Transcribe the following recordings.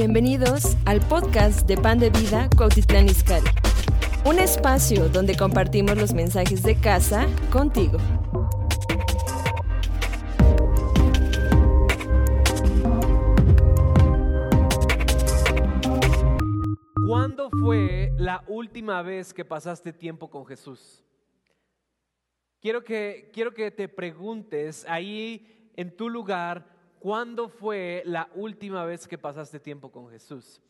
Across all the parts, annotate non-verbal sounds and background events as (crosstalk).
Bienvenidos al podcast de Pan de Vida Cuautitlán Izcalli. Un espacio donde compartimos los mensajes de casa contigo. ¿Cuándo fue la última vez que pasaste tiempo con Jesús? Quiero que, quiero que te preguntes ahí en tu lugar, ¿cuándo fue la última vez que pasaste tiempo con Jesús?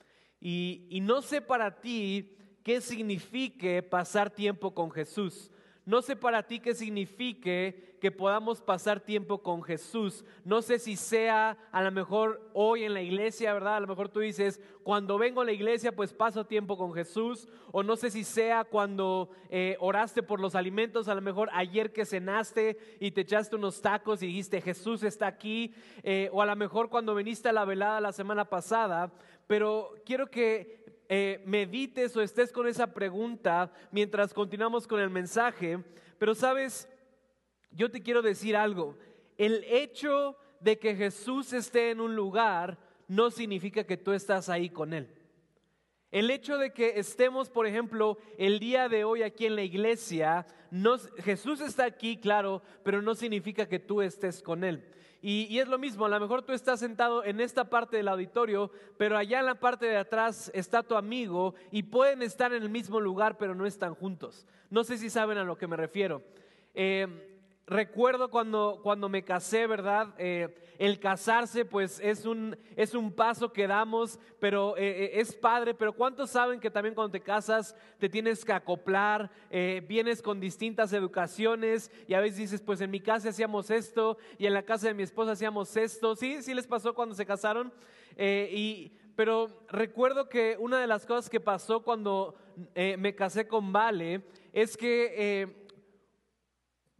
Y, no sé para ti qué signifique pasar tiempo con Jesús. No sé para ti qué signifique que podamos pasar tiempo con Jesús. No sé si sea a lo mejor hoy en la iglesia, ¿verdad? A lo mejor tú dices, cuando vengo a la iglesia pues paso tiempo con Jesús. O no sé si sea cuando eh, oraste por los alimentos, a lo mejor ayer que cenaste y te echaste unos tacos y dijiste, Jesús está aquí. Eh, o a lo mejor cuando viniste a la velada la semana pasada. Pero quiero que eh, medites o estés con esa pregunta mientras continuamos con el mensaje. Pero sabes, yo te quiero decir algo. El hecho de que Jesús esté en un lugar no significa que tú estás ahí con Él. El hecho de que estemos, por ejemplo, el día de hoy aquí en la iglesia, Jesús está aquí, claro, pero no significa que tú estés con Él. Y, es lo mismo, a lo mejor tú estás sentado en esta parte del auditorio, pero allá en la parte de atrás está tu amigo y pueden estar en el mismo lugar, pero no están juntos. No sé si saben a lo que me refiero. Eh, recuerdo cuando, cuando me casé, ¿verdad? Eh, el casarse pues es un, es un paso que damos, pero eh, eh, es padre, pero ¿cuántos saben que también cuando te casas te tienes que acoplar, vienes con distintas educaciones y a veces dices, pues en mi casa hacíamos esto y en la casa de mi esposa hacíamos esto, ¿sí? ¿Sí les pasó cuando se casaron? y, pero recuerdo que una de las cosas que pasó cuando me casé con Vale es que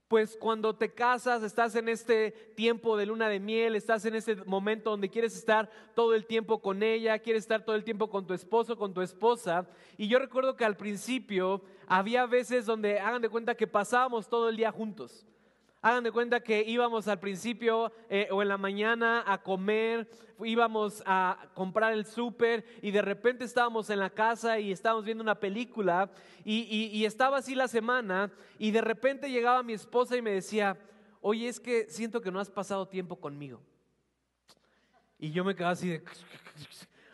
pues cuando te casas, estás en este tiempo de luna de miel, estás en ese momento donde quieres estar todo el tiempo con ella, quieres estar todo el tiempo con tu esposo, con tu esposa. Y yo recuerdo que al principio había veces donde hagan de cuenta que pasábamos todo el día juntos. Hagan de cuenta que íbamos al principio eh, o en la mañana a comer, íbamos a comprar el súper y de repente estábamos en la casa y estábamos viendo una película y, estaba así la semana y de repente llegaba mi esposa y me decía, oye, es que siento que no has pasado tiempo conmigo. Y yo me quedaba así de,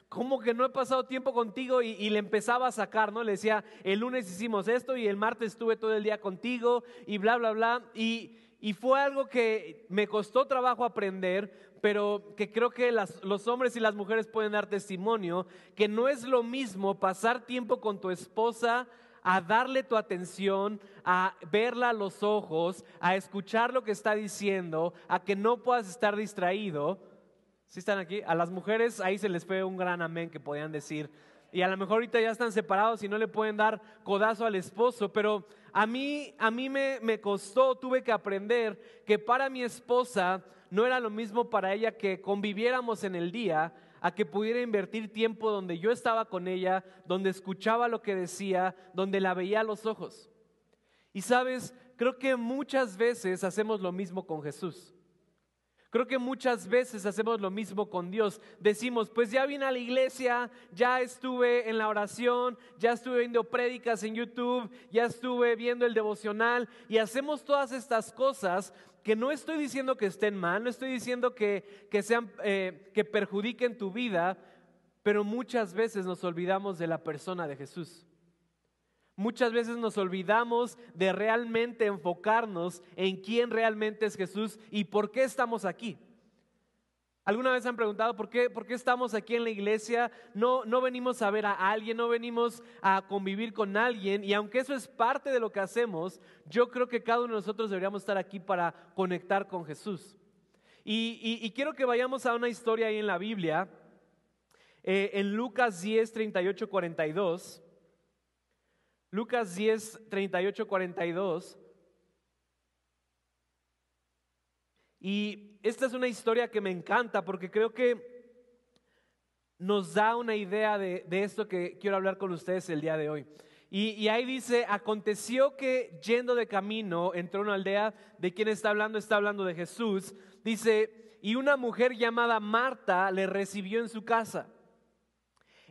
¿cómo que no he pasado tiempo contigo? Y, y, le empezaba a sacar, ¿no? Le decía, el lunes hicimos esto y el martes estuve todo el día contigo y bla, bla, bla. Y, y fue algo que me costó trabajo aprender, pero que creo que los hombres y las mujeres pueden dar testimonio, que no es lo mismo pasar tiempo con tu esposa, a darle tu atención, a verla a los ojos, a escuchar lo que está diciendo, a que no puedas estar distraído. ¿Sí están aquí? A las mujeres ahí se les fue un gran amén que podían decir. Y a lo mejor ahorita ya están separados y no le pueden dar codazo al esposo, pero a mí, a mí me, me costó, tuve que aprender que para mi esposa no era lo mismo para ella que conviviéramos en el día, a que pudiera invertir tiempo donde yo estaba con ella, donde escuchaba lo que decía, donde la veía a los ojos. Y sabes, creo que muchas veces hacemos lo mismo con Jesús. Creo que muchas veces hacemos lo mismo con Dios. Decimos, pues ya vine a la iglesia, ya estuve en la oración, ya estuve viendo prédicas en YouTube, ya estuve viendo el devocional y hacemos todas estas cosas que no estoy diciendo que estén mal, no estoy diciendo que, que sean, eh, que perjudiquen tu vida, pero muchas veces nos olvidamos de la persona de Jesús. Muchas veces nos olvidamos de realmente enfocarnos en quién realmente es Jesús y por qué estamos aquí. ¿Alguna vez han preguntado por qué, por qué estamos aquí en la iglesia? No, no venimos a ver a alguien, no venimos a convivir con alguien. Y aunque eso es parte de lo que hacemos, yo creo que cada uno de nosotros deberíamos estar aquí para conectar con Jesús. Y, quiero que vayamos a una historia ahí en la Biblia, eh, en Lucas 10, 38, 42. Lucas 10, 38, 42. Y esta es una historia que me encanta porque creo que nos da una idea de, esto que quiero hablar con ustedes el día de hoy. Y, ahí dice, aconteció que yendo de camino entró una aldea, de quien está hablando, está hablando de Jesús, dice, y una mujer llamada Marta le recibió en su casa.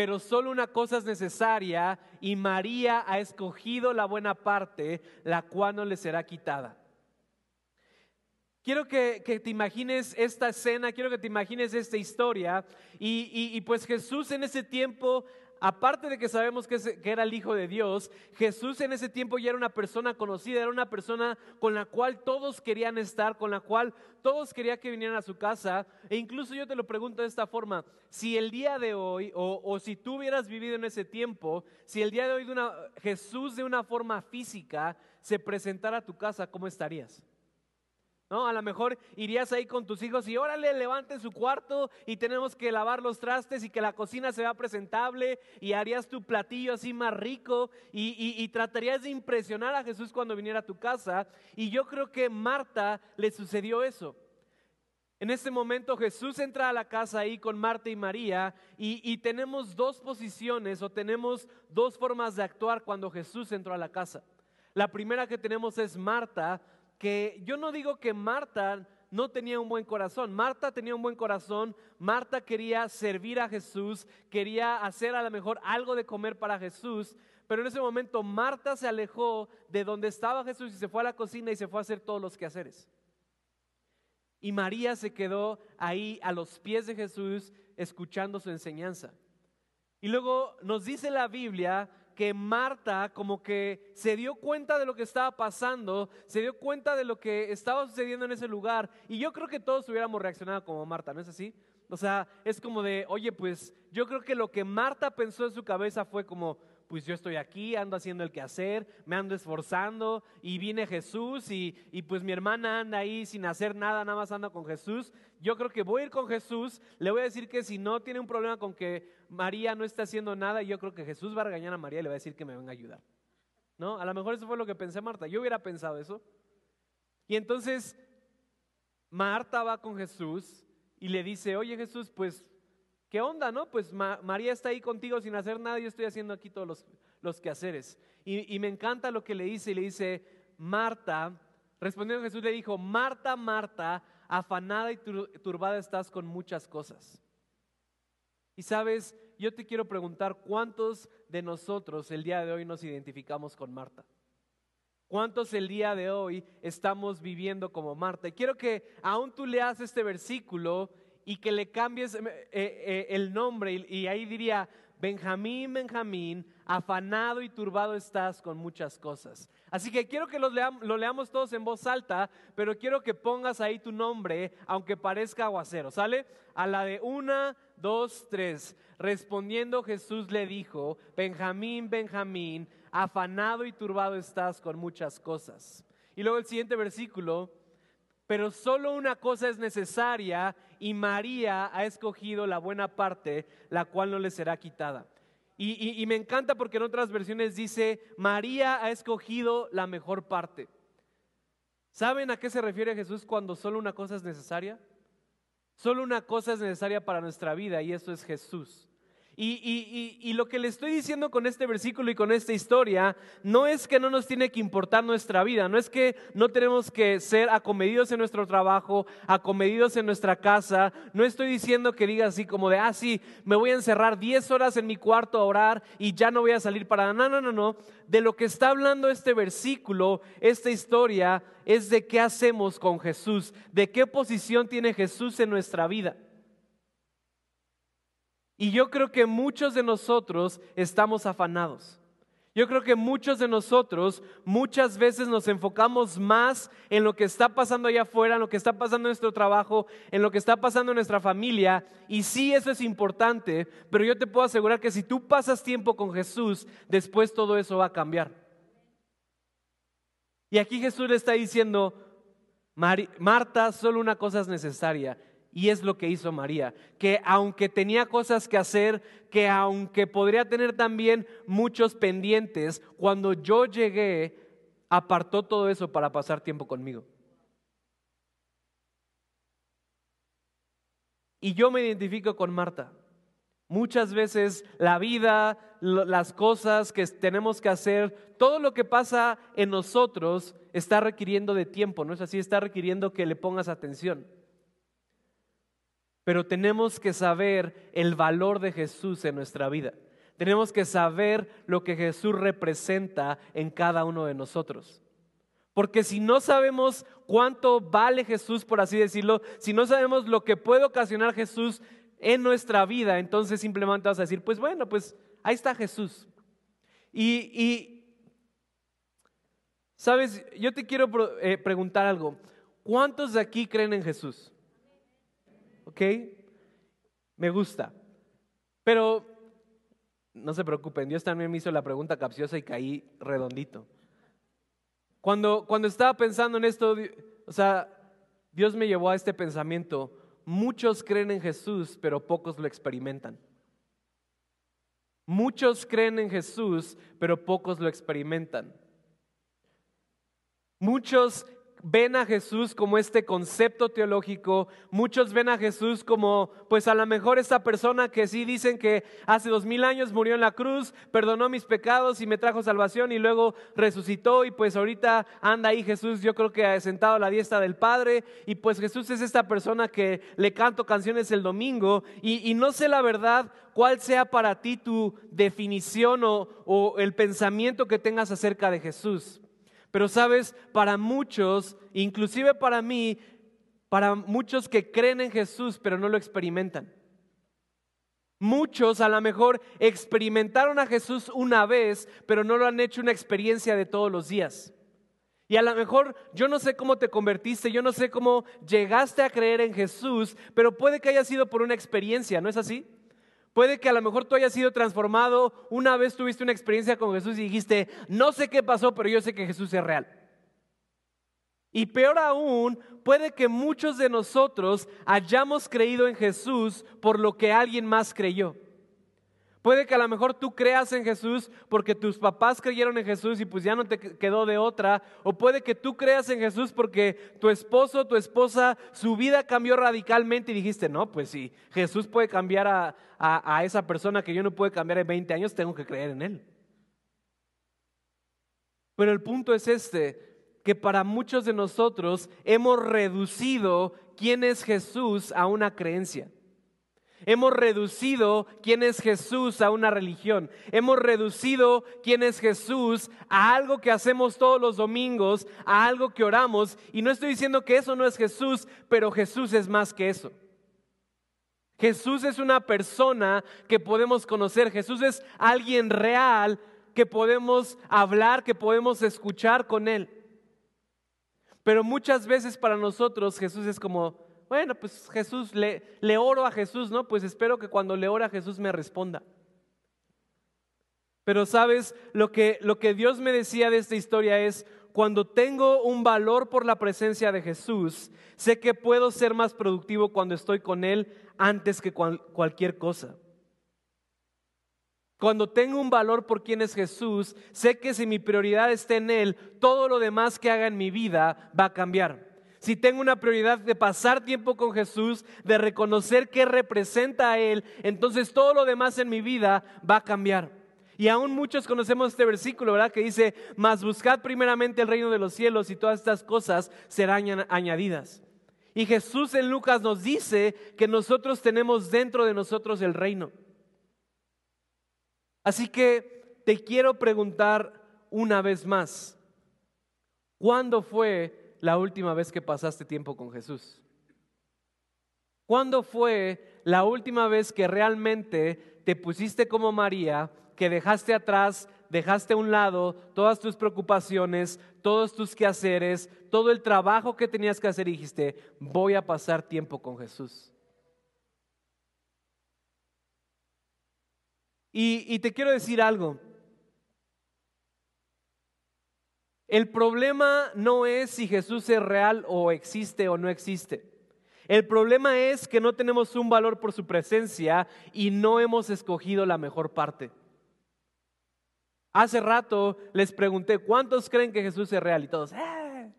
pero solo una cosa es necesaria y María ha escogido la buena parte, la cual no le será quitada. Quiero que, te imagines esta escena, quiero que te imagines esta historia y, y pues Jesús en ese tiempo aparte de que sabemos que, era el Hijo de Dios, Jesús en ese tiempo ya era una persona conocida, era una persona con la cual todos querían estar, con la cual todos querían que vinieran a su casa. E incluso yo te lo pregunto de esta forma, si el día de hoy, o, si tú hubieras vivido en ese tiempo, si el día de hoy Jesús de una forma física se presentara a tu casa, ¿cómo estarías? ¿No? A lo mejor irías ahí con tus hijos y órale, levanten su cuarto y tenemos que lavar los trastes y que la cocina se vea presentable y harías tu platillo así más rico y, y tratarías de impresionar a Jesús cuando viniera a tu casa. Y yo creo que Marta le sucedió eso. En este momento Jesús entra a la casa ahí con Marta y María y, y, tenemos dos posiciones o tenemos dos formas de actuar cuando Jesús entró a la casa. La primera que tenemos es Marta, que yo no digo que Marta no tenía un buen corazón. Marta tenía un buen corazón. Marta quería servir a Jesús, quería hacer a lo mejor algo de comer para Jesús. Pero en ese momento Marta se alejó de donde estaba Jesús y se fue a la cocina y se fue a hacer todos los quehaceres. Y María se quedó ahí a los pies de Jesús escuchando su enseñanza. Y luego nos dice la Biblia que Marta como que se dio cuenta de lo que estaba pasando, se dio cuenta de lo que estaba sucediendo en ese lugar. Y yo creo que todos hubiéramos reaccionado como Marta, ¿no es así? O sea, es como de, oye, pues yo creo que lo que Marta pensó en su cabeza fue como, pues yo estoy aquí, ando haciendo el quehacer, me ando esforzando y viene Jesús y, pues mi hermana anda ahí sin hacer nada, nada más anda con Jesús. Yo creo que voy a ir con Jesús, le voy a decir que si no tiene un problema con que María no está haciendo nada, yo creo que Jesús va a regañar a María y le va a decir que me venga a ayudar. ¿No? A lo mejor eso fue lo que pensé Marta, yo hubiera pensado eso. Y entonces Marta va con Jesús y le dice, oye Jesús, pues ¿Qué onda, no? Pues María está ahí contigo sin hacer nada, yo estoy haciendo aquí todos los, los quehaceres. Y, y, me encanta lo que le dice, y le dice, Marta, respondiendo Jesús le dijo, Marta, Marta, afanada y turbada estás con muchas cosas. Y sabes, yo te quiero preguntar, ¿cuántos de nosotros el día de hoy nos identificamos con Marta? ¿Cuántos el día de hoy estamos viviendo como Marta? Y quiero que aún tú leas este versículo y que le cambies eh, eh, el nombre y, ahí diría, Benjamín, Benjamín, afanado y turbado estás con muchas cosas. Así que quiero que lo leamos, lo leamos todos en voz alta, pero quiero que pongas ahí tu nombre, aunque parezca aguacero, ¿sale? A la de una, dos, tres. Respondiendo Jesús le dijo, Benjamín, Benjamín, afanado y turbado estás con muchas cosas. Y luego el siguiente versículo, pero solo una cosa es necesaria y María ha escogido la buena parte, la cual no le será quitada. Y, me encanta porque en otras versiones dice, María ha escogido la mejor parte. ¿Saben a qué se refiere Jesús cuando solo una cosa es necesaria? Solo una cosa es necesaria para nuestra vida y eso es Jesús. Y, lo que le estoy diciendo con este versículo y con esta historia no es que no nos tiene que importar nuestra vida, no es que no tenemos que ser acomedidos en nuestro trabajo, acomedidos en nuestra casa. No estoy diciendo que diga así como de, ah, sí, me voy a encerrar 10 horas en mi cuarto a orar y ya no voy a salir para nada. No, no, no, no. De lo que está hablando este versículo, esta historia, es de qué hacemos con Jesús, de qué posición tiene Jesús en nuestra vida. Y yo creo que muchos de nosotros estamos afanados. Yo creo que muchos de nosotros muchas veces nos enfocamos más en lo que está pasando allá afuera, en lo que está pasando en nuestro trabajo, en lo que está pasando en nuestra familia. Y sí, eso es importante, pero yo te puedo asegurar que si tú pasas tiempo con Jesús, después todo eso va a cambiar. Y aquí Jesús le está diciendo, Marta, solo una cosa es necesaria Y es lo que hizo María, que aunque tenía cosas que hacer, que aunque podría tener también muchos pendientes, cuando yo llegué, apartó todo eso para pasar tiempo conmigo. Y yo me identifico con Marta. Muchas veces la vida, las cosas que tenemos que hacer, todo lo que pasa en nosotros está requiriendo de tiempo, ¿no es así? Está requiriendo que le pongas atención. Pero tenemos que saber el valor de Jesús en nuestra vida. Tenemos que saber lo que Jesús representa en cada uno de nosotros. Porque si no sabemos cuánto vale Jesús, por así decirlo, si no sabemos lo que puede ocasionar Jesús en nuestra vida, entonces simplemente vas a decir, pues bueno, pues ahí está Jesús. Y, sabes, yo te quiero eh, preguntar algo. ¿Cuántos de aquí creen en Jesús? ¿Ok? Me gusta. Pero no se preocupen, Dios también me hizo la pregunta capciosa y caí redondito. Cuando, cuando estaba pensando en esto, o sea, Dios me llevó a este pensamiento. Muchos creen en Jesús, pero pocos lo experimentan. Muchos creen en Jesús, pero pocos lo experimentan. Muchos ven a Jesús como este concepto teológico, muchos ven a Jesús como, pues a lo mejor esa persona que sí dicen que hace dos mil años murió en la cruz, perdonó mis pecados y me trajo salvación y luego resucitó y pues ahorita anda ahí Jesús, yo creo que ha sentado a la diestra del Padre y pues Jesús es esta persona que le canto canciones el domingo y, no sé la verdad cuál sea para ti tu definición o el pensamiento que tengas acerca de Jesús. Pero sabes, para muchos, inclusive para mí, para muchos que creen en Jesús pero no lo experimentan. Muchos a lo mejor experimentaron a Jesús una vez, pero no lo han hecho una experiencia de todos los días. Y a lo mejor yo no sé cómo te convertiste, yo no sé cómo llegaste a creer en Jesús, pero puede que haya sido por una experiencia, ¿no es así? Puede que a lo mejor tú hayas sido transformado, una vez tuviste una experiencia con Jesús y dijiste, no sé qué pasó, pero yo sé que Jesús es real. Y peor aún, puede que muchos de nosotros hayamos creído en Jesús por lo que alguien más creyó. Puede que a lo mejor tú creas en Jesús porque tus papás creyeron en Jesús y pues ya no te quedó de otra. O puede que tú creas en Jesús porque tu esposo, tu esposa, su vida cambió radicalmente y dijiste, no, pues sí, Jesús puede cambiar a, a, esa persona que yo no puedo cambiar en 20 años, tengo que creer en Él. Pero el punto es este, que para muchos de nosotros hemos reducido quién es Jesús a una creencia. Hemos reducido quién es Jesús a una religión. Hemos reducido quién es Jesús a algo que hacemos todos los domingos, a algo que oramos. Y no estoy diciendo que eso no es Jesús, pero Jesús es más que eso. Jesús es una persona que podemos conocer. Jesús es alguien real que podemos hablar, que podemos escuchar con Él. Pero muchas veces para nosotros Jesús es como, bueno, pues Jesús, le, le oro a Jesús, ¿no? Pues espero que cuando le ore a Jesús me responda. Pero sabes, lo que, lo que Dios me decía de esta historia es, cuando tengo un valor por la presencia de Jesús, sé que puedo ser más productivo cuando estoy con Él antes que cualquier cosa. Cuando tengo un valor por quién es Jesús, sé que si mi prioridad está en Él, todo lo demás que haga en mi vida va a cambiar si tengo una prioridad de pasar tiempo con Jesús, de reconocer qué representa a Él, entonces todo lo demás en mi vida va a cambiar. Y aún muchos conocemos este versículo, ¿verdad? Que dice, mas buscad primeramente el reino de los cielos y todas estas cosas serán añadidas. Y Jesús en Lucas nos dice que nosotros tenemos dentro de nosotros el reino. Así que te quiero preguntar una vez más, ¿cuándo fue la última vez que pasaste tiempo con Jesús? ¿Cuándo fue la última vez que realmente te pusiste como María, que dejaste atrás, dejaste a un lado todas tus preocupaciones, todos tus quehaceres, todo el trabajo que tenías que hacer y dijiste, voy a pasar tiempo con Jesús? Y, y te quiero decir algo. El problema no es si Jesús es real o existe o no existe. El problema es que no tenemos un valor por su presencia y no hemos escogido la mejor parte. Hace rato les pregunté, ¿cuántos creen que Jesús es real? Y todos, ¡eh!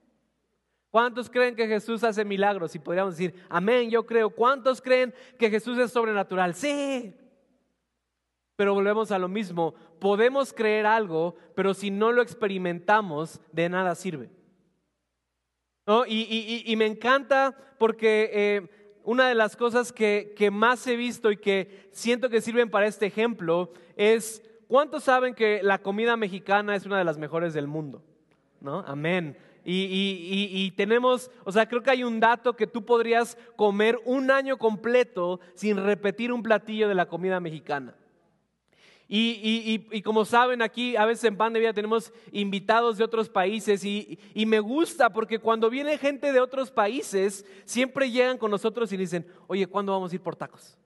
¿Cuántos creen que Jesús hace milagros? Y podríamos decir, amén, yo creo. ¿Cuántos creen que Jesús es sobrenatural? Sí. Pero volvemos a lo mismo. Podemos creer algo, pero si no lo experimentamos, de nada sirve. Y, me encanta porque eh, una de las cosas que, más he visto y que siento que sirven para este ejemplo es, ¿cuántos saben que la comida mexicana es una de las mejores del mundo? ¿No? Amén. Y, tenemos, o sea, creo que hay un dato que tú podrías comer un año completo sin repetir un platillo de la comida mexicana. Y, como saben, aquí a veces en Pan de Vida tenemos invitados de otros países y, me gusta porque cuando viene gente de otros países, siempre llegan con nosotros y dicen, oye, ¿cuándo vamos a ir por tacos?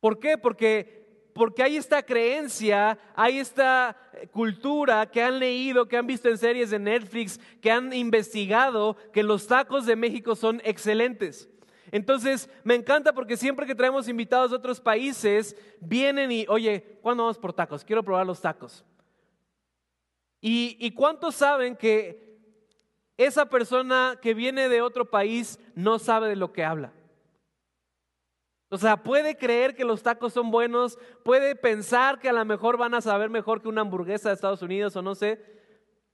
¿Por qué? Porque, porque hay esta creencia, hay esta cultura que han leído, que han visto en series de Netflix, que han investigado que los tacos de México son excelentes. Entonces, me encanta porque siempre que traemos invitados de otros países, vienen y, oye, ¿cuándo vamos por tacos? Quiero probar los tacos. ¿Y, cuántos saben que esa persona que viene de otro país no sabe de lo que habla? O sea, puede creer que los tacos son buenos, puede pensar que a lo mejor van a saber mejor que una hamburguesa de Estados Unidos o no sé,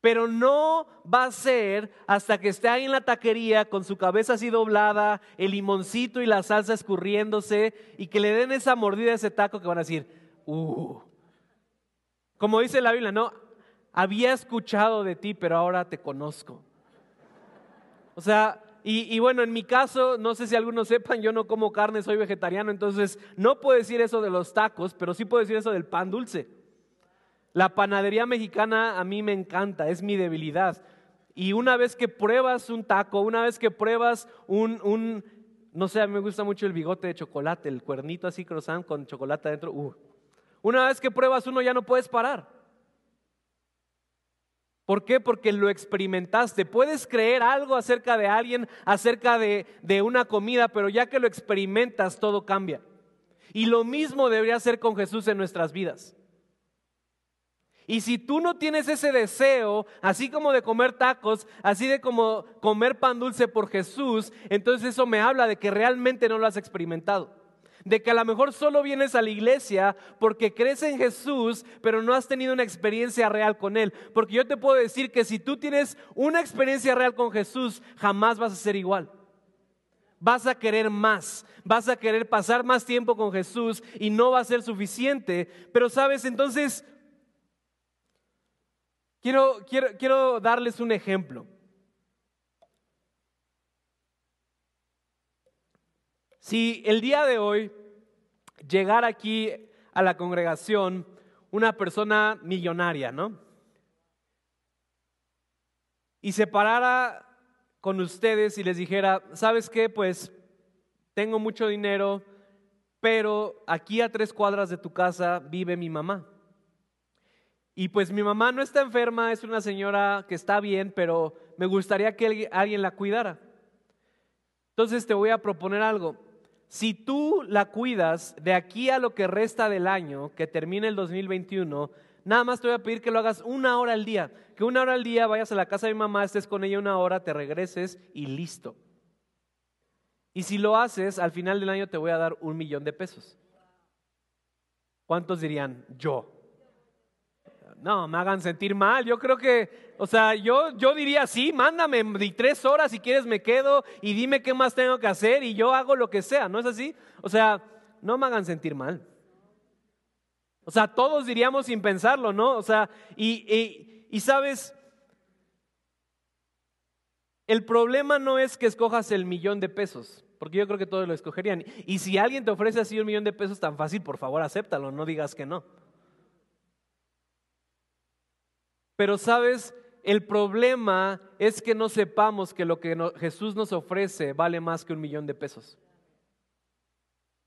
pero no va a ser hasta que esté ahí en la taquería con su cabeza así doblada, el limoncito y la salsa escurriéndose y que le den esa mordida a ese taco que van a decir, uh. Como dice la Biblia, no, había escuchado de ti, pero ahora te conozco. O sea, y, y, bueno, en mi caso, no sé si algunos sepan, yo no como carne, soy vegetariano, entonces no puedo decir eso de los tacos, pero sí puedo decir eso del pan dulce. La panadería mexicana a mí me encanta, es mi debilidad. Y una vez que pruebas un taco, una vez que pruebas un, no sé, a mí me gusta mucho el bigote de chocolate, el cuernito así croissant con chocolate adentro. Uh. Una vez que pruebas uno ya no puedes parar. ¿Por qué? Porque lo experimentaste. Puedes creer algo acerca de alguien, acerca de, de una comida, pero ya que lo experimentas todo cambia. Y lo mismo debería ser con Jesús en nuestras vidas. Y si tú no tienes ese deseo, así como de comer tacos, así de como comer pan dulce por Jesús, entonces eso me habla de que realmente no lo has experimentado. De que a lo mejor solo vienes a la iglesia porque crees en Jesús, pero no has tenido una experiencia real con Él. Porque yo te puedo decir que si tú tienes una experiencia real con Jesús, jamás vas a ser igual. Vas a querer más, vas a querer pasar más tiempo con Jesús y no va a ser suficiente. Pero sabes, entonces Quiero, quiero, quiero darles un ejemplo. Si el día de hoy llegara aquí a la congregación una persona millonaria, ¿no? Y se parara con ustedes y les dijera, ¿sabes qué? Pues tengo mucho dinero, pero aquí a tres cuadras de tu casa vive mi mamá. Y pues mi mamá no está enferma, es una señora que está bien, pero me gustaría que alguien la cuidara. Entonces te voy a proponer algo. Si tú la cuidas de aquí a lo que resta del año, que termine el 2021, nada más te voy a pedir que lo hagas una hora al día. Que una hora al día vayas a la casa de mi mamá, estés con ella una hora, te regreses y listo. Y si lo haces, al final del año te voy a dar un millón de pesos. ¿Cuántos dirían yo? No, me hagan sentir mal. Yo creo que, o sea, yo, yo diría, sí, mándame di tres horas si quieres me quedo y dime qué más tengo que hacer y yo hago lo que sea, ¿no es así? O sea, no me hagan sentir mal. O sea, todos diríamos sin pensarlo, ¿no? O sea, y, y, y sabes, el problema no es que escojas el millón de pesos, porque yo creo que todos lo escogerían. Y si alguien te ofrece así un millón de pesos tan fácil, por favor, acéptalo, no digas que no. Pero sabes, el problema es que no sepamos que lo que Jesús nos ofrece vale más que un millón de pesos.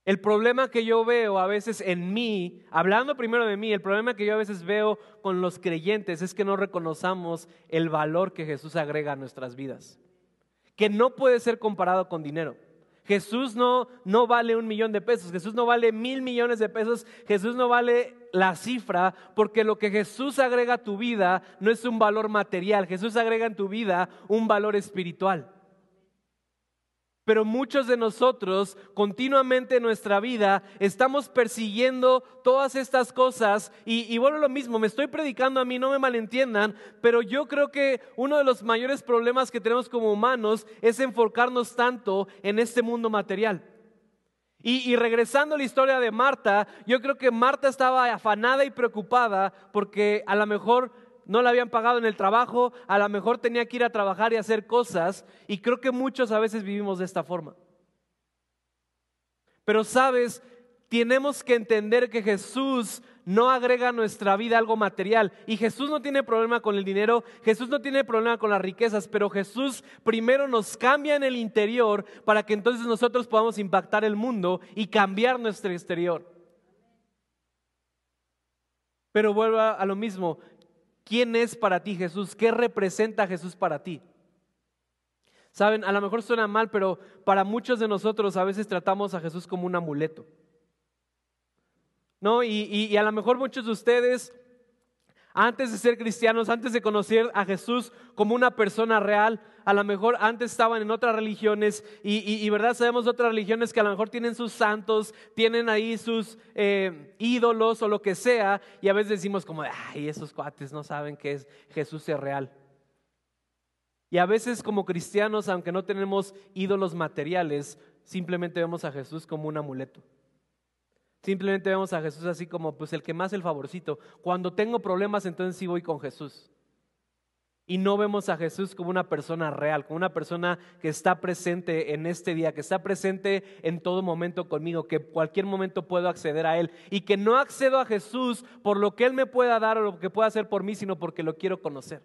El problema que yo veo a veces en mí, hablando primero de mí, el problema que yo a veces veo con los creyentes es que no reconozcamos el valor que Jesús agrega a nuestras vidas. que no puede ser comparado con dinero. Jesús no, no vale un millón de pesos, Jesús no vale mil millones de pesos, Jesús no vale la cifra, porque lo que Jesús agrega a tu vida no es un valor material, Jesús agrega en tu vida un valor espiritual. Pero muchos de nosotros continuamente en nuestra vida estamos persiguiendo todas estas cosas y, y bueno, lo mismo, me estoy predicando a mí, no me malentiendan, pero yo creo que uno de los mayores problemas que tenemos como humanos es enfocarnos tanto en este mundo material. Y, y, regresando a la historia de Marta, yo creo que Marta estaba afanada y preocupada porque a lo mejor no la habían pagado en el trabajo, a lo mejor tenía que ir a trabajar y hacer cosas, y creo que muchos a veces vivimos de esta forma. Pero sabes, tenemos que entender que Jesús no agrega a nuestra vida algo material. Y Jesús no tiene problema con el dinero, Jesús no tiene problema con las riquezas, pero Jesús primero nos cambia en el interior para que entonces nosotros podamos impactar el mundo y cambiar nuestro exterior. Pero vuelvo a lo mismo, ¿Quién es para ti Jesús? ¿Qué representa Jesús para ti? Saben, a lo mejor suena mal, pero para muchos de nosotros a veces tratamos a Jesús como un amuleto. ¿No? Y, y a lo mejor muchos de ustedes antes de ser cristianos, antes de conocer a Jesús como una persona real, a lo mejor antes estaban en otras religiones y, verdad sabemos otras religiones que a lo mejor tienen sus santos, tienen ahí sus eh, ídolos o lo que sea y a veces decimos como, ay, esos cuates no saben que es, Jesús es real. Y a veces como cristianos, aunque no tenemos ídolos materiales, simplemente vemos a Jesús como un amuleto. Simplemente vemos a Jesús así como pues el que más el favorcito. Cuando tengo problemas, entonces sí voy con Jesús. Y no vemos a Jesús como una persona real, como una persona que está presente en este día, que está presente en todo momento conmigo, que cualquier momento puedo acceder a Él. Y que no accedo a Jesús por lo que Él me pueda dar o lo que pueda hacer por mí, sino porque lo quiero conocer.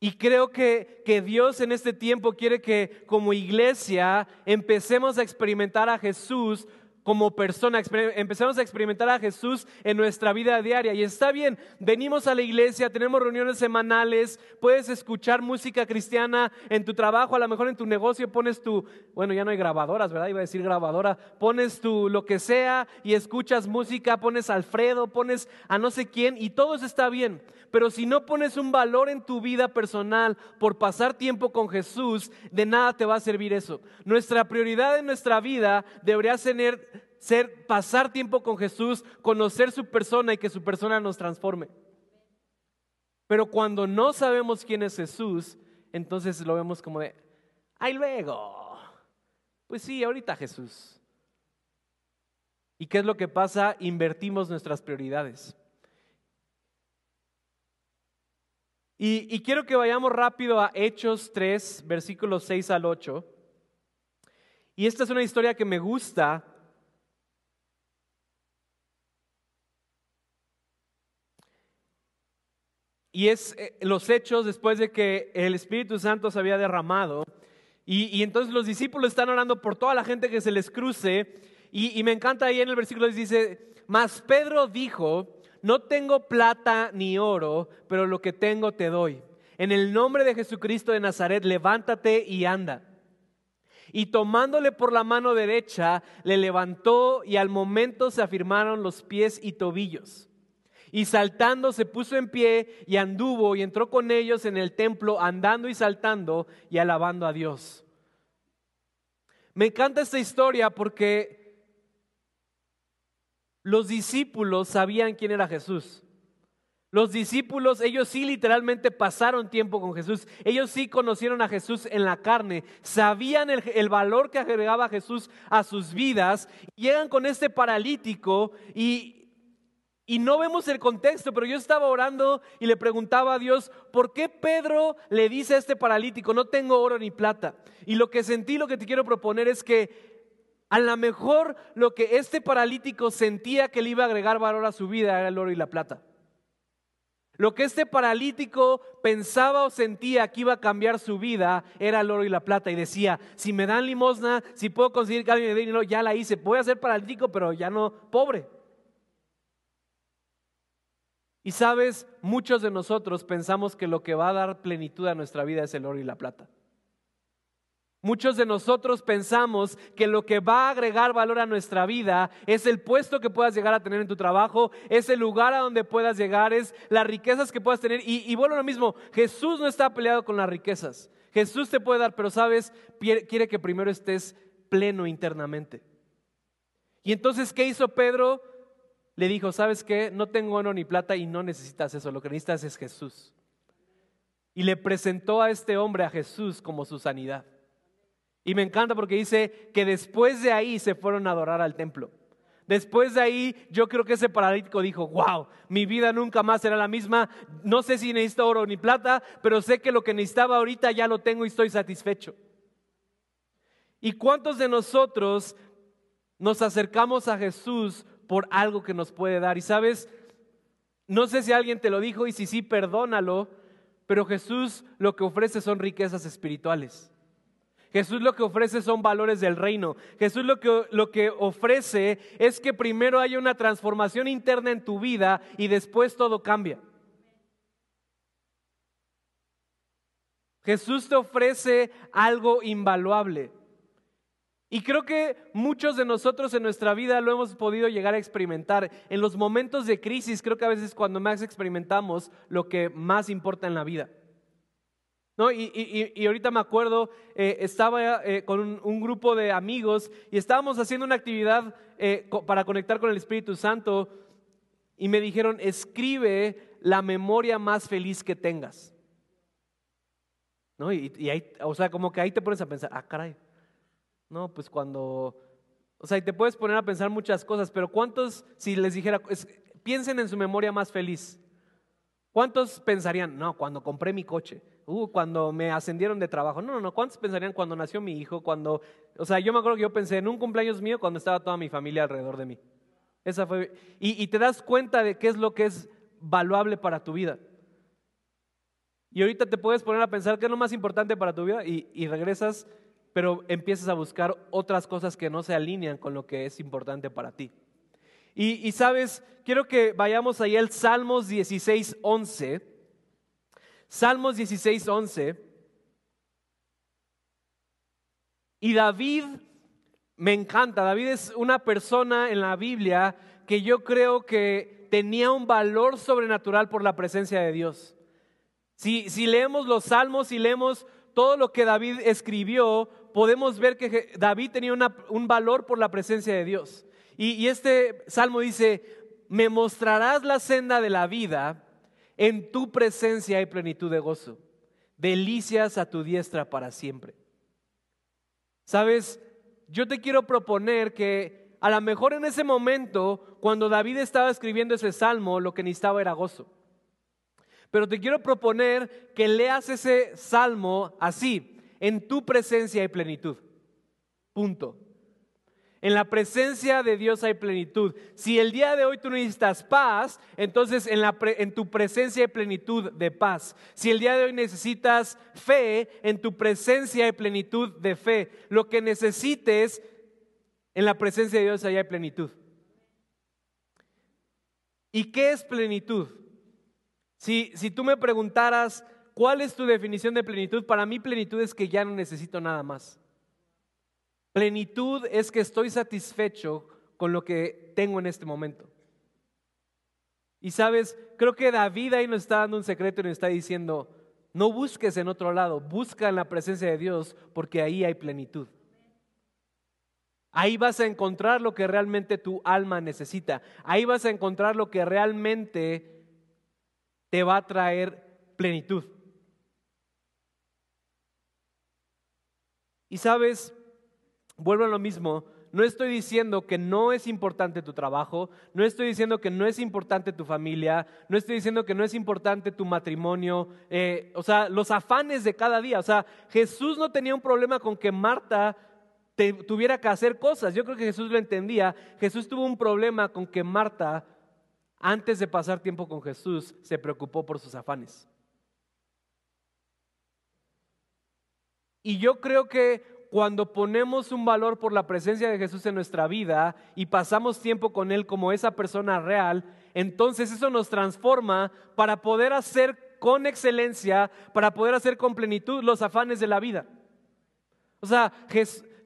Y creo que, que, Dios en este tiempo quiere que como iglesia empecemos a experimentar a Jesús como persona, empecemos a experimentar a Jesús en nuestra vida diaria. Y está bien, venimos a la iglesia, tenemos reuniones semanales, puedes escuchar música cristiana en tu trabajo, a lo mejor en tu negocio pones tu, bueno, ya no hay grabadoras, ¿verdad? Iba a decir grabadora, pones tu lo que sea y escuchas música, pones Alfredo, pones a no sé quién y todo está bien. Pero si no pones un valor en tu vida personal por pasar tiempo con Jesús, de nada te va a servir eso. Nuestra prioridad en nuestra vida debería ser pasar tiempo con Jesús, conocer su persona y que su persona nos transforme. Pero cuando no sabemos quién es Jesús, entonces lo vemos como de, ay luego, pues sí, ahorita Jesús. ¿Y qué es lo que pasa? Invertimos nuestras prioridades. Y, y, quiero que vayamos rápido a Hechos 3, versículos 6 al 8. Y esta es una historia que me gusta Y es eh, los hechos después de que el Espíritu Santo se había derramado. Y, entonces los discípulos están orando por toda la gente que se les cruce. Y, y me encanta ahí en el versículo dice, mas Pedro dijo, no tengo plata ni oro, pero lo que tengo te doy. En el nombre de Jesucristo de Nazaret, levántate y anda. Y tomándole por la mano derecha, le levantó y al momento se afirmaron los pies y tobillos. Y saltando se puso en pie y anduvo y entró con ellos en el templo, andando y saltando y alabando a Dios. Me encanta esta historia porque los discípulos sabían quién era Jesús. Los discípulos, ellos sí literalmente pasaron tiempo con Jesús. Ellos sí conocieron a Jesús en la carne. Sabían el, valor que agregaba Jesús a sus vidas. Llegan con este paralítico y, y no vemos el contexto, pero yo estaba orando y le preguntaba a Dios, ¿por qué Pedro le dice a este paralítico, no tengo oro ni plata? Y lo que sentí, lo que te quiero proponer es que a lo mejor lo que este paralítico sentía que le iba a agregar valor a su vida era el oro y la plata. Lo que este paralítico pensaba o sentía que iba a cambiar su vida era el oro y la plata. Y decía, si me dan limosna, si puedo conseguir que alguien me dé dinero, ya la hice. Voy a ser paralítico, pero ya no pobre. Y sabes, muchos de nosotros pensamos que lo que va a dar plenitud a nuestra vida es el oro y la plata. Muchos de nosotros pensamos que lo que va a agregar valor a nuestra vida es el puesto que puedas llegar a tener en tu trabajo, es el lugar a donde puedas llegar, es las riquezas que puedas tener. Y, y bueno, lo mismo, Jesús no está peleado con las riquezas. Jesús te puede dar, pero sabes, quiere que primero estés pleno internamente. Y entonces, ¿qué hizo Pedro? Le dijo, ¿sabes qué? No tengo oro ni plata y no necesitas eso, lo que necesitas es Jesús. Y le presentó a este hombre a Jesús como su sanidad. Y me encanta porque dice que después de ahí se fueron a adorar al templo. Después de ahí, yo creo que ese paralítico dijo, wow, mi vida nunca más será la misma. No sé si necesito oro ni plata, pero sé que lo que necesitaba ahorita ya lo tengo y estoy satisfecho. ¿Y cuántos de nosotros nos acercamos a Jesús por algo que nos puede dar? Y sabes, no sé si alguien te lo dijo y si sí, perdónalo, pero Jesús lo que ofrece son riquezas espirituales. Jesús lo que ofrece son valores del reino. Jesús lo que, lo que ofrece es que primero haya una transformación interna en tu vida y después todo cambia. Jesús te ofrece algo invaluable. Y creo que muchos de nosotros en nuestra vida lo hemos podido llegar a experimentar. En los momentos de crisis, creo que a veces cuando más experimentamos lo que más importa en la vida. ¿No? Y, ahorita me acuerdo, eh, estaba eh, con un, grupo de amigos y estábamos haciendo una actividad eh, para conectar con el Espíritu Santo y me dijeron, escribe la memoria más feliz que tengas. ¿No? Y, ahí, o sea, como que ahí te pones a pensar, ah, caray. No, pues cuando, o sea, y te puedes poner a pensar muchas cosas, pero ¿cuántos, si les dijera, piensen en su memoria más feliz? ¿Cuántos pensarían, no, cuando compré mi coche? Uh, cuando me ascendieron de trabajo. No, no, no. ¿Cuántos pensarían cuando nació mi hijo? Cuando, o sea, yo me acuerdo que yo pensé en un cumpleaños mío cuando estaba toda mi familia alrededor de mí. Esa fue. Y, te das cuenta de qué es lo que es valuable para tu vida. Y ahorita te puedes poner a pensar qué es lo más importante para tu vida y, regresas, pero empiezas a buscar otras cosas que no se alinean con lo que es importante para ti. Y, sabes, quiero que vayamos ahí al Salmos 16, 11. Salmos 16, 11. Y David, me encanta, David es una persona en la Biblia que yo creo que tenía un valor sobrenatural por la presencia de Dios. Si, si leemos los salmos y leemos todo lo que David escribió, podemos ver que David tenía un valor por la presencia de Dios. Y, este salmo dice, me mostrarás la senda de la vida en tu presencia hay plenitud de gozo, delicias a tu diestra para siempre. Sabes, yo te quiero proponer que a lo mejor en ese momento, cuando David estaba escribiendo ese salmo, lo que necesitaba era gozo. Pero te quiero proponer que leas ese salmo así, en tu presencia hay plenitud. Punto. En la presencia de Dios hay plenitud. Si el día de hoy tú necesitas paz, entonces en, tu presencia hay plenitud de paz. Si el día de hoy necesitas fe, en tu presencia hay plenitud de fe. Lo que necesites, en la presencia de Dios hay plenitud. ¿Y qué es plenitud? Si tú me preguntaras, ¿cuál es tu definición de plenitud? Para mí plenitud es que ya no necesito nada más. Plenitud es que estoy satisfecho con lo que tengo en este momento. Y sabes, creo que David ahí nos está dando un secreto y nos está diciendo, no busques en otro lado, busca en la presencia de Dios porque ahí hay plenitud. Ahí vas a encontrar lo que realmente tu alma necesita. Ahí vas a encontrar lo que realmente te va a traer plenitud. Y sabes, vuelvo a lo mismo, no estoy diciendo que no es importante tu trabajo, no estoy diciendo que no es importante tu familia, no estoy diciendo que no es importante tu matrimonio, eh, o sea, los afanes de cada día. O sea, Jesús no tenía un problema con que Marta tuviera que hacer cosas. Yo creo que Jesús lo entendía. Jesús tuvo un problema con que Marta, antes de pasar tiempo con Jesús, se preocupó por sus afanes. Y yo creo que cuando ponemos un valor por la presencia de Jesús en nuestra vida y pasamos tiempo con Él como esa persona real, entonces eso nos transforma para poder hacer con excelencia, para poder hacer con plenitud los afanes de la vida. O sea,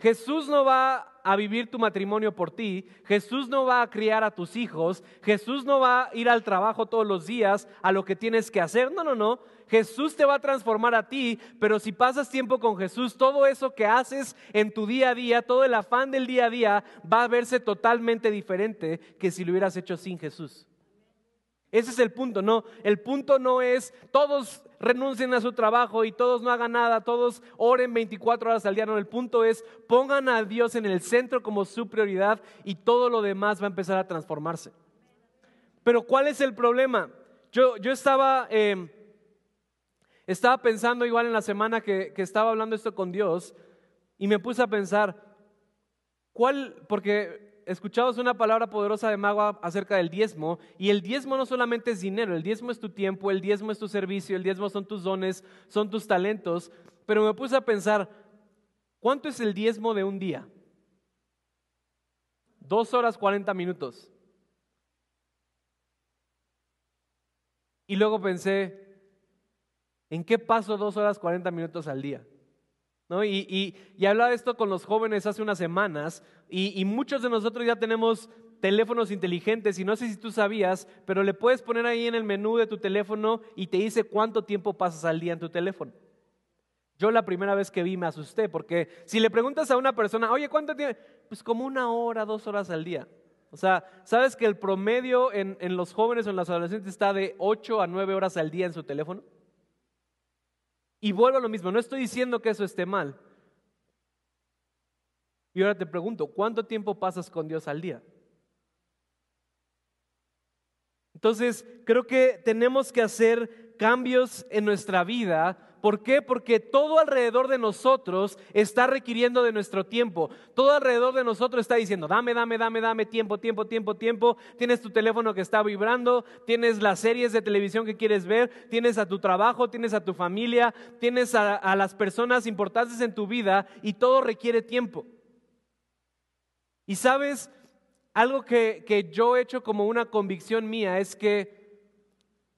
Jesús no va a vivir tu matrimonio por ti, Jesús no va a criar a tus hijos, Jesús no va a ir al trabajo todos los días a lo que tienes que hacer, no, no, no, Jesús te va a transformar a ti, pero si pasas tiempo con Jesús, todo eso que haces en tu día a día, todo el afán del día a día va a verse totalmente diferente que si lo hubieras hecho sin Jesús. Ese es el punto, no. El punto no es todos renuncien a su trabajo y todos no hagan nada, todos oren 24 horas al día. No, el punto es pongan a Dios en el centro como su prioridad y todo lo demás va a empezar a transformarse. Pero ¿cuál es el problema? Yo, yo estaba, em, estaba pensando igual en la semana que, estaba hablando esto con Dios y me puse a pensar, ¿cuál? Porque escuchamos una palabra poderosa de Mago acerca del diezmo, y el diezmo no solamente es dinero, el diezmo es tu tiempo, el diezmo es tu servicio, el diezmo son tus dones, son tus talentos, pero me puse a pensar, ¿cuánto es el diezmo de un día? Dos horas cuarenta minutos. Y luego pensé, ¿en qué paso dos horas cuarenta minutos al día? Y, y, hablaba de esto con los jóvenes hace unas semanas y, muchos de nosotros ya tenemos teléfonos inteligentes y no sé si tú sabías, pero le puedes poner ahí en el menú de tu teléfono y te dice cuánto tiempo pasas al día en tu teléfono. Yo la primera vez que vi me asusté porque si le preguntas a una persona, oye, ¿cuánto tiene? Pues como una hora, dos horas al día. O sea, ¿sabes que el promedio en, en los jóvenes o en los adolescentes está de 8 a 9 horas al día en su teléfono? Y vuelvo a lo mismo, no estoy diciendo que eso esté mal. Y ahora te pregunto, ¿cuánto tiempo pasas con Dios al día? Entonces, creo que tenemos que hacer cambios en nuestra vida ¿Por qué? Porque todo alrededor de nosotros está requiriendo de nuestro tiempo. Todo alrededor de nosotros está diciendo, dame, dame, dame, dame tiempo, tiempo, tiempo, tiempo. Tienes tu teléfono que está vibrando, tienes las series de televisión que quieres ver, tienes a tu trabajo, tienes a tu familia, tienes a, las personas importantes en tu vida y todo requiere tiempo. Y sabes, algo que, que yo he hecho como una convicción mía es que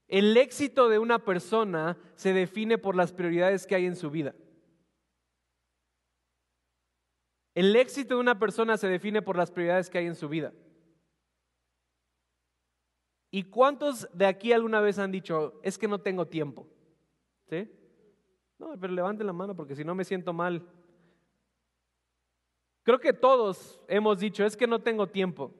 el éxito de una persona se define por las prioridades que hay en su vida. El éxito de una persona se define por las prioridades que hay en su vida. ¿Y cuántos de aquí alguna vez han dicho, es que no tengo tiempo? ¿Sí? No, pero levanten la mano porque si no me siento mal. Creo que todos hemos dicho, es que no tengo tiempo.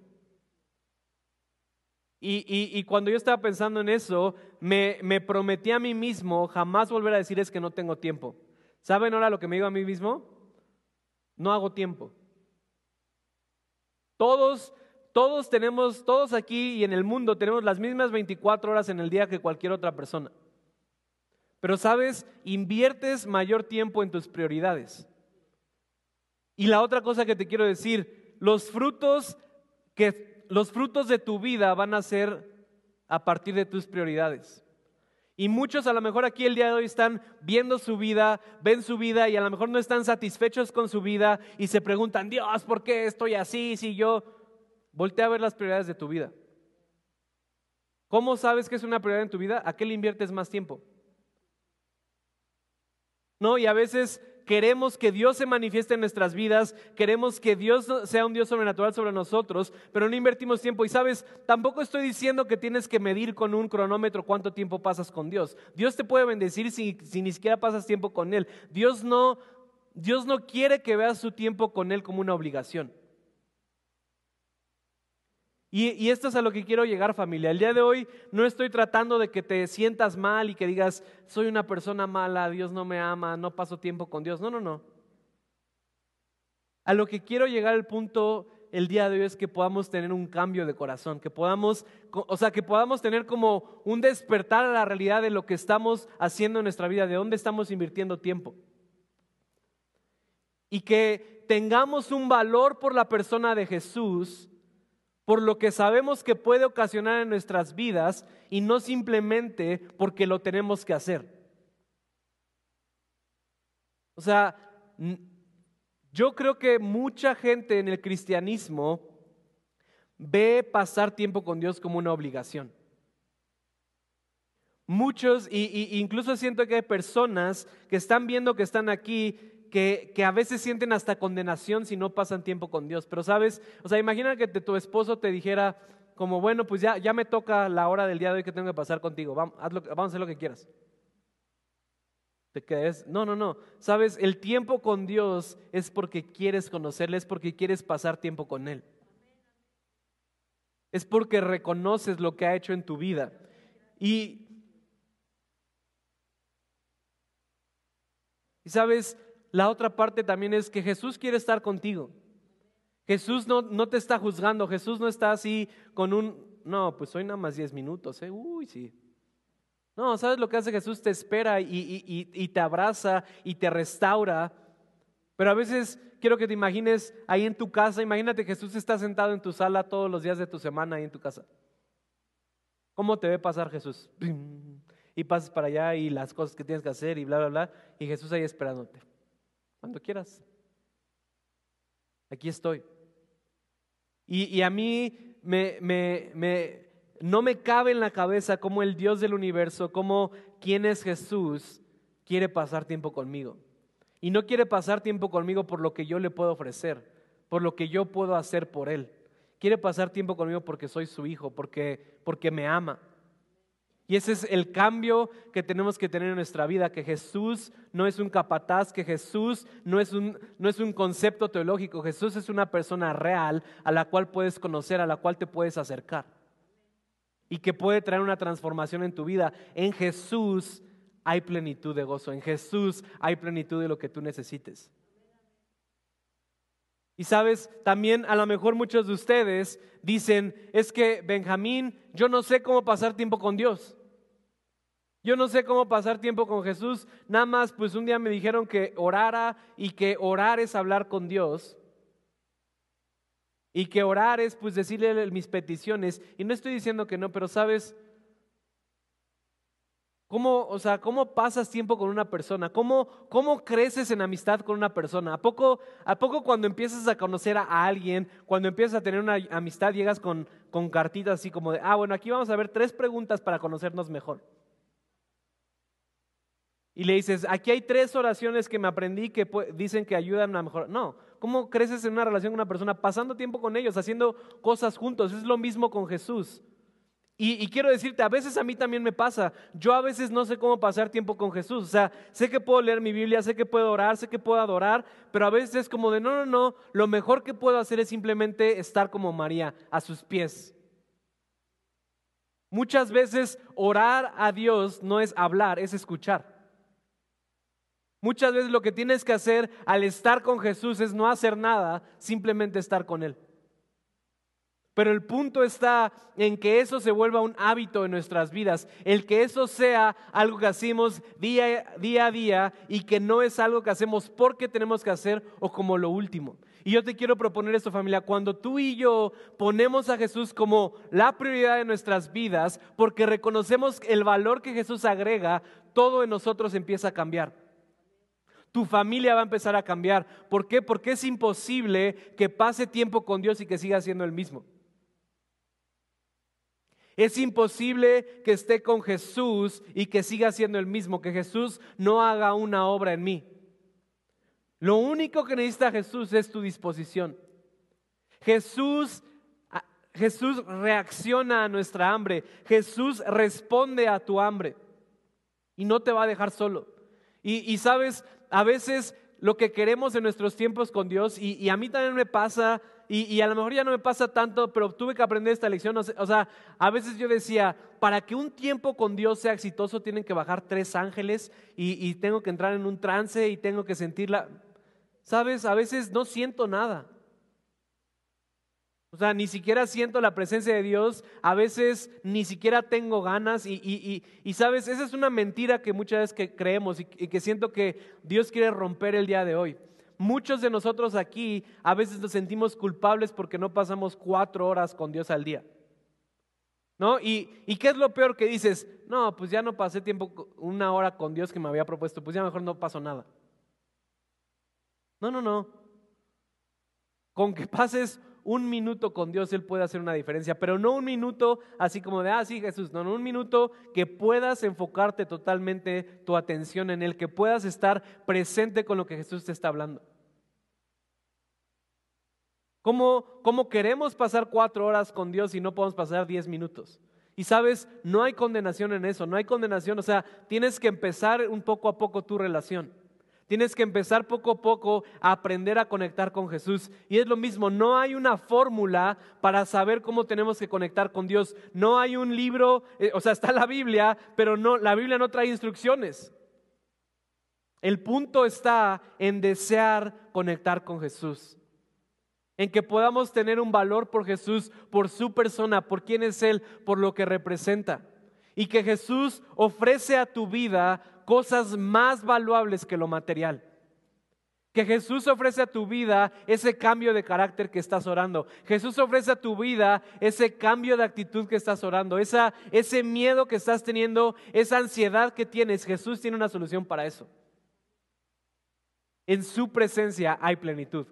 Y, cuando yo estaba pensando en eso, me, me, prometí a mí mismo jamás volver a decir es que no tengo tiempo. ¿Saben ahora lo que me digo a mí mismo? No hago tiempo. Todos, todos tenemos, todos aquí y en el mundo tenemos las mismas 24 horas en el día que cualquier otra persona. Pero sabes, inviertes mayor tiempo en tus prioridades. Y la otra cosa que te quiero decir, los frutos que los frutos de tu vida van a ser a partir de tus prioridades. Y muchos a lo mejor aquí el día de hoy están viendo su vida, ven su vida y a lo mejor no están satisfechos con su vida y se preguntan, Dios, ¿por qué estoy así? Si yo voltea a ver las prioridades de tu vida. ¿Cómo sabes que es una prioridad en tu vida? ¿A qué le inviertes más tiempo? No, y a veces queremos que Dios se manifieste en nuestras vidas, queremos que Dios sea un Dios sobrenatural sobre nosotros, pero no invertimos tiempo. Y sabes, tampoco estoy diciendo que tienes que medir con un cronómetro cuánto tiempo pasas con Dios. Dios te puede bendecir si, ni siquiera pasas tiempo con Él. Dios no, Dios no quiere que veas su tiempo con Él como una obligación. Y, esto es a lo que quiero llegar familia. El día de hoy no estoy tratando de que te sientas mal y que digas, soy una persona mala, Dios no me ama, no paso tiempo con Dios. No, no, no. A lo que quiero llegar al punto el día de hoy es que podamos tener un cambio de corazón, que podamos, o sea, que podamos tener como un despertar a la realidad de lo que estamos haciendo en nuestra vida, de dónde estamos invirtiendo tiempo. Y que tengamos un valor por la persona de Jesús por lo que sabemos que puede ocasionar en nuestras vidas y no simplemente porque lo tenemos que hacer. O sea, Yo creo que mucha gente en el cristianismo ve pasar tiempo con Dios como una obligación. Muchos, y, incluso siento que hay personas que están viendo que están aquí, que, a veces sienten hasta condenación si no pasan tiempo con Dios. Pero sabes, o sea, imagina que tu esposo te dijera como, bueno, pues ya, ya me toca la hora del día de hoy que tengo que pasar contigo, vamos, a hacer lo que quieras. Te quedes, no, no, no. Sabes, el tiempo con Dios es porque quieres conocerle, es porque quieres pasar tiempo con Él. Es porque reconoces lo que ha hecho en tu vida. Y sabes, la otra parte también es que Jesús quiere estar contigo. Jesús no, no te está juzgando, Jesús no está así con un, no, pues hoy nada más 10 minutos, ¿eh? uy, sí, no, ¿sabes lo que hace Jesús? Te espera y, te abraza y te restaura. Pero a veces quiero que te imagines ahí en tu casa, imagínate Jesús está sentado en tu sala todos los días de tu semana ahí en tu casa. ¿Cómo te ve pasar Jesús? Y pasas para allá y las cosas que tienes que hacer y bla, bla, bla. Y Jesús ahí esperándote. Cuando quieras. Aquí estoy. Y, a mí me, no me cabe en la cabeza cómo el Dios del universo, cómo quién es Jesús, quiere pasar tiempo conmigo. Y no quiere pasar tiempo conmigo por lo que yo le puedo ofrecer, por lo que yo puedo hacer por Él. Quiere pasar tiempo conmigo porque soy su hijo, porque me ama. Y ese es el cambio que tenemos que tener en nuestra vida, que Jesús no es un capataz, que Jesús no es un, no es un concepto teológico, Jesús es una persona real a la cual puedes conocer, a la cual te puedes acercar y que puede traer una transformación en tu vida. En Jesús hay plenitud de gozo, en Jesús hay plenitud de lo que tú necesites. Y sabes, también a lo mejor muchos de ustedes dicen, es que Benjamín, yo no sé cómo pasar tiempo con Dios. Yo no sé cómo pasar tiempo con Jesús. Nada más, pues un día me dijeron que orara y que orar es hablar con Dios. Y que orar es pues decirle mis peticiones. Y no estoy diciendo que no, pero sabes, ¿Cómo, o sea, ¿Cómo pasas tiempo con una persona? ¿Cómo, ¿Cómo creces en amistad con una persona? ¿A poco, ¿A poco cuando empiezas a conocer a alguien, cuando empiezas a tener una amistad, llegas con, con cartitas así como de, ah, bueno, aquí vamos a ver tres preguntas para conocernos mejor? Y le dices, aquí hay tres oraciones que me aprendí que dicen que ayudan a mejorar. No, ¿cómo creces en una relación con una persona? Pasando tiempo con ellos, haciendo cosas juntos. Es lo mismo con Jesús. Y, quiero decirte, a veces a mí también me pasa. Yo a veces no sé cómo pasar tiempo con Jesús. O sea, sé que puedo leer mi Biblia, sé que puedo orar, sé que puedo adorar, pero a veces es como de, no, no, no, lo mejor que puedo hacer es simplemente estar como María, a sus pies. Muchas veces orar a Dios no es hablar, es escuchar. Muchas veces lo que tienes que hacer al estar con Jesús es no hacer nada, simplemente estar con Él. Pero el punto está en que eso se vuelva un hábito en nuestras vidas, el que eso sea algo que hacemos día, día a día y que no es algo que hacemos porque tenemos que hacer o como lo último. Y yo te quiero proponer esto familia, cuando tú y yo ponemos a Jesús como la prioridad de nuestras vidas, porque reconocemos el valor que Jesús agrega, todo en nosotros empieza a cambiar tu familia va a empezar a cambiar. ¿Por qué? Porque es imposible que pase tiempo con Dios y que siga siendo el mismo. Es imposible que esté con Jesús y que siga siendo el mismo, que Jesús no haga una obra en mí. Lo único que necesita Jesús es tu disposición. Jesús Jesús reacciona a nuestra hambre. Jesús responde a tu hambre. Y no te va a dejar solo. Y, y sabes, a veces lo que queremos en nuestros tiempos con Dios, y, a mí también me pasa, y, a lo mejor ya no me pasa tanto, pero tuve que aprender esta lección. O sea, a veces yo decía, para que un tiempo con Dios sea exitoso, tienen que bajar tres ángeles y, tengo que entrar en un trance y tengo que sentirla. Sabes, a veces no siento nada. O sea, ni siquiera siento la presencia de Dios, a veces ni siquiera tengo ganas y, sabes, esa es una mentira que muchas veces creemos y, que siento que Dios quiere romper el día de hoy. Muchos de nosotros aquí a veces nos sentimos culpables porque no pasamos cuatro horas con Dios al día. ¿No? ¿Y, ¿Y qué es lo peor que dices? No, pues ya no pasé tiempo, una hora con Dios que me había propuesto, pues ya mejor no pasó nada. No, no, no. Con que (laughs) pases un minuto con Dios, Él puede hacer una diferencia, pero no un minuto así como de, ah, sí, Jesús, no, no, un minuto que puedas enfocarte totalmente tu atención en Él, que puedas estar presente con lo que Jesús te está hablando. ¿Cómo, ¿Cómo, queremos pasar cuatro horas con Dios y no podemos pasar diez minutos? Y sabes, no hay condenación en eso, no hay condenación, o sea, tienes que empezar un poco a poco tu relación. Tienes que empezar poco a poco a aprender a conectar con Jesús. Y es lo mismo, no hay una fórmula para saber cómo tenemos que conectar con Dios. No hay un libro, eh, o sea, está la Biblia, pero no, la Biblia no trae instrucciones. El punto está en desear conectar con Jesús. En que podamos tener un valor por Jesús, por su persona, por quién es Él, por lo que representa. Y que Jesús ofrece a tu vida cosas más valuables que lo material. Que Jesús ofrece a tu vida ese cambio de carácter que estás orando. Jesús ofrece a tu vida ese cambio de actitud que estás orando, esa, ese miedo que estás teniendo, esa ansiedad que tienes. Jesús tiene una solución para eso. En su presencia hay plenitud.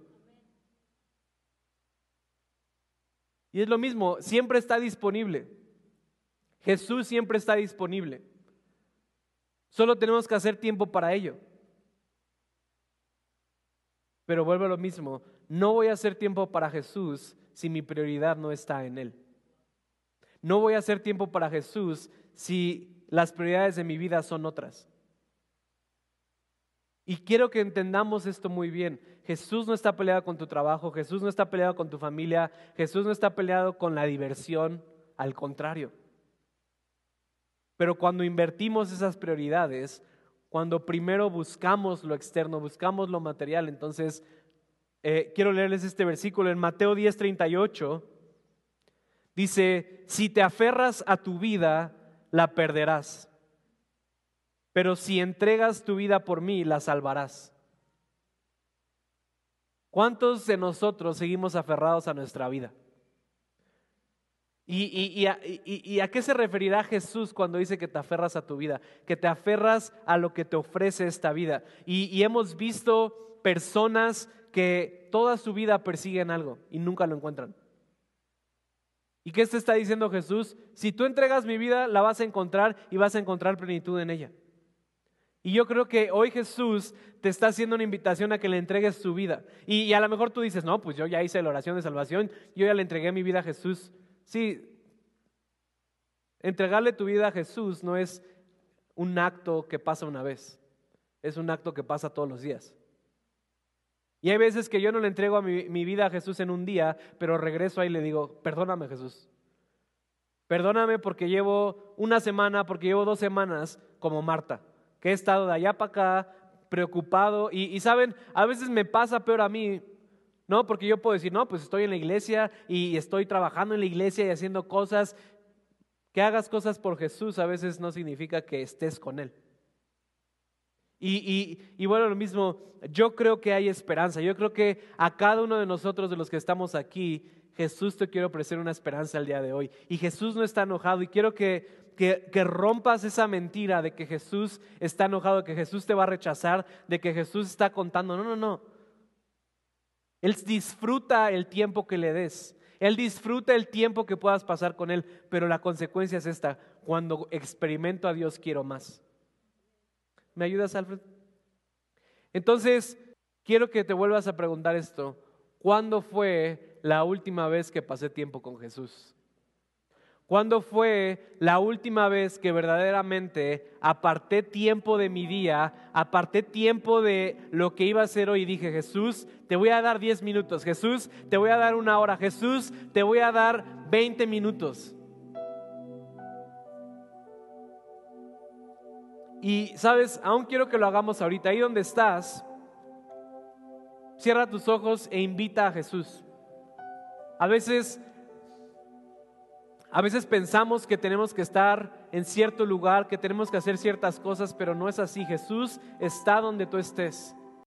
Y es lo mismo, siempre está disponible. Jesús siempre está disponible. Solo tenemos que hacer tiempo para ello. Pero vuelvo a lo mismo, no voy a hacer tiempo para Jesús si mi prioridad no está en Él. No voy a hacer tiempo para Jesús si las prioridades de mi vida son otras. Y quiero que entendamos esto muy bien. Jesús no está peleado con tu trabajo, Jesús no está peleado con tu familia, Jesús no está peleado con la diversión, al contrario. Pero cuando invertimos esas prioridades, cuando primero buscamos lo externo, buscamos lo material, entonces eh, quiero leerles este versículo en Mateo 10:38. Dice, si te aferras a tu vida, la perderás. Pero si entregas tu vida por mí, la salvarás. ¿Cuántos de nosotros seguimos aferrados a nuestra vida? ¿Y, a, qué se referirá Jesús cuando dice que te aferras a tu vida? Que te aferras a lo que te ofrece esta vida. Y, hemos visto personas que toda su vida persiguen algo y nunca lo encuentran. ¿Y qué te está diciendo Jesús? Si tú entregas mi vida, la vas a encontrar y vas a encontrar plenitud en ella. Y yo creo que hoy Jesús te está haciendo una invitación a que le entregues su vida. Y, y, a lo mejor tú dices, no, pues yo ya hice la oración de salvación, yo ya le entregué mi vida a Jesús. Sí, entregarle tu vida a Jesús no es un acto que pasa una vez, es un acto que pasa todos los días. Y hay veces que yo no le entrego a mi, vida a Jesús en un día, pero regreso ahí y le digo, perdóname Jesús. Perdóname porque llevo una semana, porque llevo dos semanas como Marta, que he estado de allá para acá, preocupado. Y, y, saben, a veces me pasa peor a mí no, porque yo puedo decir, no, pues estoy en la iglesia y estoy trabajando en la iglesia y haciendo cosas. Que hagas cosas por Jesús a veces no significa que estés con Él. Y, y, bueno, lo mismo, yo creo que hay esperanza. Yo creo que a cada uno de nosotros, de los que estamos aquí, Jesús te quiere ofrecer una esperanza el día de hoy. Y Jesús no está enojado. Y quiero que, que, que, rompas esa mentira de que Jesús está enojado, de que Jesús te va a rechazar, de que Jesús está contando. No, no, no. Él disfruta el tiempo que le des. Él disfruta el tiempo que puedas pasar con Él, pero la consecuencia es esta. Cuando experimento a Dios quiero más. ¿Me ayudas, Alfred? Entonces, quiero que te vuelvas a preguntar esto. ¿Cuándo fue la última vez que pasé tiempo con Jesús? ¿Cuándo fue la última vez que verdaderamente aparté tiempo de mi día, aparté tiempo de lo que iba a hacer hoy y dije, Jesús, te voy a dar 10 minutos, Jesús, te voy a dar una hora, Jesús, te voy a dar 20 minutos? Y sabes, aún quiero que lo hagamos ahorita, ahí donde estás, cierra tus ojos e invita a Jesús. A veces a veces pensamos que tenemos que estar en cierto lugar, que tenemos que hacer ciertas cosas, pero no es así. Jesús está donde tú estés.